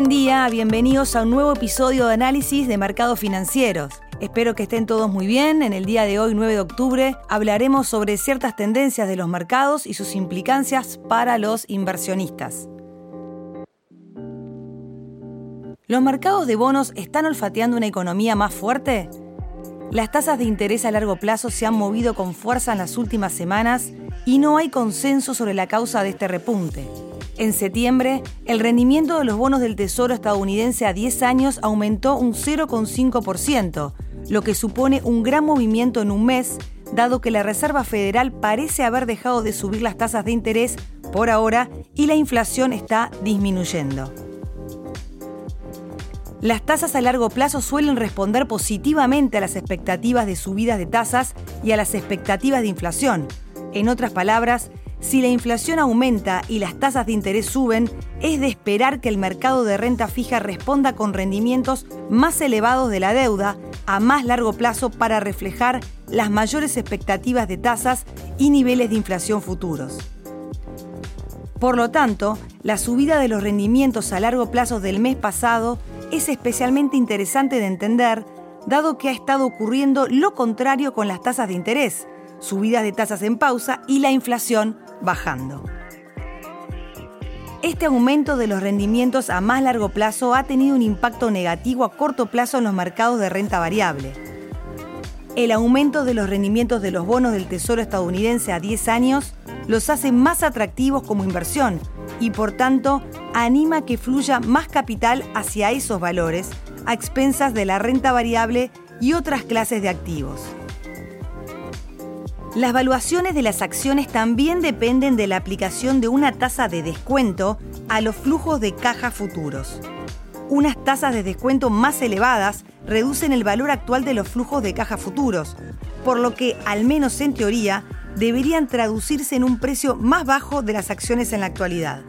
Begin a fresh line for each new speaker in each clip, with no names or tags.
Buen día, bienvenidos a un nuevo episodio de análisis de mercados financieros. Espero que estén todos muy bien. En el día de hoy, 9 de octubre, hablaremos sobre ciertas tendencias de los mercados y sus implicancias para los inversionistas. ¿Los mercados de bonos están olfateando una economía más fuerte? Las tasas de interés a largo plazo se han movido con fuerza en las últimas semanas y no hay consenso sobre la causa de este repunte. En septiembre, el rendimiento de los bonos del Tesoro estadounidense a 10 años aumentó un 0,5%, lo que supone un gran movimiento en un mes, dado que la Reserva Federal parece haber dejado de subir las tasas de interés por ahora y la inflación está disminuyendo. Las tasas a largo plazo suelen responder positivamente a las expectativas de subidas de tasas y a las expectativas de inflación. En otras palabras, si la inflación aumenta y las tasas de interés suben, es de esperar que el mercado de renta fija responda con rendimientos más elevados de la deuda a más largo plazo para reflejar las mayores expectativas de tasas y niveles de inflación futuros. Por lo tanto, la subida de los rendimientos a largo plazo del mes pasado es especialmente interesante de entender, dado que ha estado ocurriendo lo contrario con las tasas de interés, subidas de tasas en pausa y la inflación bajando. Este aumento de los rendimientos a más largo plazo ha tenido un impacto negativo a corto plazo en los mercados de renta variable. El aumento de los rendimientos de los bonos del Tesoro estadounidense a 10 años los hace más atractivos como inversión y por tanto anima que fluya más capital hacia esos valores a expensas de la renta variable y otras clases de activos. Las valuaciones de las acciones también dependen de la aplicación de una tasa de descuento a los flujos de caja futuros. Unas tasas de descuento más elevadas reducen el valor actual de los flujos de caja futuros, por lo que, al menos en teoría, deberían traducirse en un precio más bajo de las acciones en la actualidad.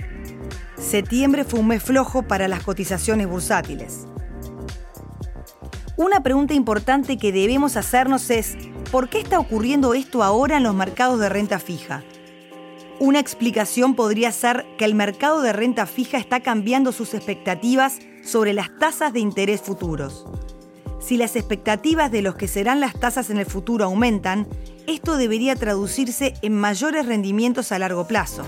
Septiembre fue un mes flojo para las cotizaciones bursátiles. Una pregunta importante que debemos hacernos es, ¿por qué está ocurriendo esto ahora en los mercados de renta fija? Una explicación podría ser que el mercado de renta fija está cambiando sus expectativas sobre las tasas de interés futuros. Si las expectativas de los que serán las tasas en el futuro aumentan, esto debería traducirse en mayores rendimientos a largo plazo.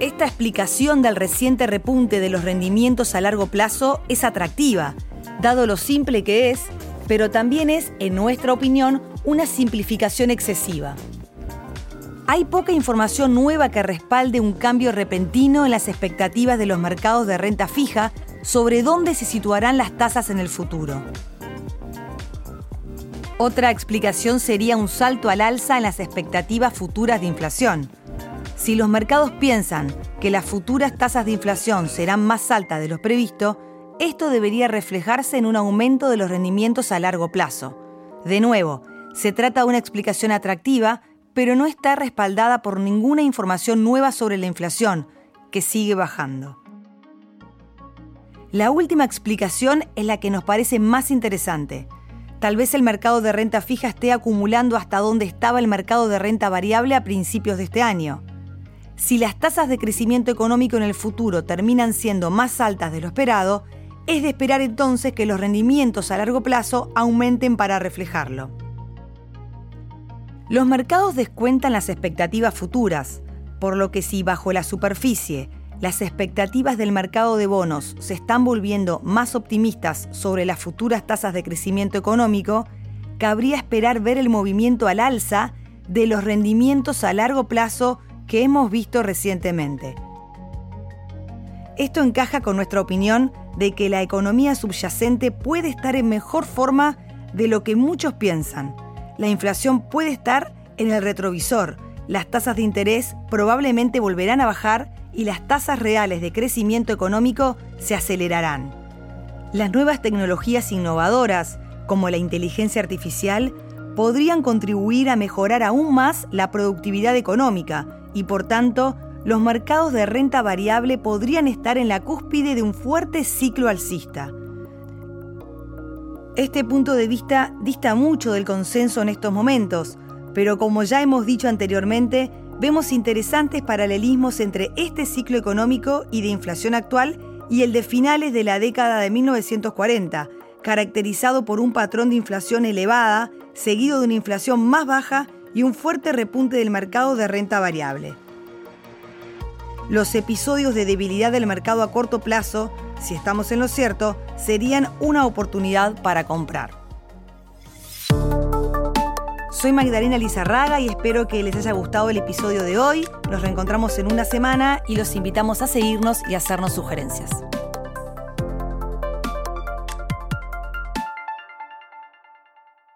Esta explicación del reciente repunte de los rendimientos a largo plazo es atractiva, dado lo simple que es, pero también es, en nuestra opinión, una simplificación excesiva. Hay poca información nueva que respalde un cambio repentino en las expectativas de los mercados de renta fija sobre dónde se situarán las tasas en el futuro. Otra explicación sería un salto al alza en las expectativas futuras de inflación. Si los mercados piensan que las futuras tasas de inflación serán más altas de lo previsto, esto debería reflejarse en un aumento de los rendimientos a largo plazo. De nuevo, se trata de una explicación atractiva, pero no está respaldada por ninguna información nueva sobre la inflación, que sigue bajando. La última explicación es la que nos parece más interesante. Tal vez el mercado de renta fija esté acumulando hasta donde estaba el mercado de renta variable a principios de este año. Si las tasas de crecimiento económico en el futuro terminan siendo más altas de lo esperado, es de esperar entonces que los rendimientos a largo plazo aumenten para reflejarlo. Los mercados descuentan las expectativas futuras, por lo que si bajo la superficie las expectativas del mercado de bonos se están volviendo más optimistas sobre las futuras tasas de crecimiento económico, cabría esperar ver el movimiento al alza de los rendimientos a largo plazo que hemos visto recientemente. Esto encaja con nuestra opinión de que la economía subyacente puede estar en mejor forma de lo que muchos piensan. La inflación puede estar en el retrovisor, las tasas de interés probablemente volverán a bajar y las tasas reales de crecimiento económico se acelerarán. Las nuevas tecnologías innovadoras, como la inteligencia artificial, podrían contribuir a mejorar aún más la productividad económica y por tanto los mercados de renta variable podrían estar en la cúspide de un fuerte ciclo alcista. Este punto de vista dista mucho del consenso en estos momentos, pero como ya hemos dicho anteriormente, vemos interesantes paralelismos entre este ciclo económico y de inflación actual y el de finales de la década de 1940, caracterizado por un patrón de inflación elevada, seguido de una inflación más baja y un fuerte repunte del mercado de renta variable. Los episodios de debilidad del mercado a corto plazo, si estamos en lo cierto, serían una oportunidad para comprar. Soy Magdalena Lizarraga y espero que les haya gustado el episodio de hoy. Nos reencontramos en una semana y los invitamos a seguirnos y hacernos sugerencias.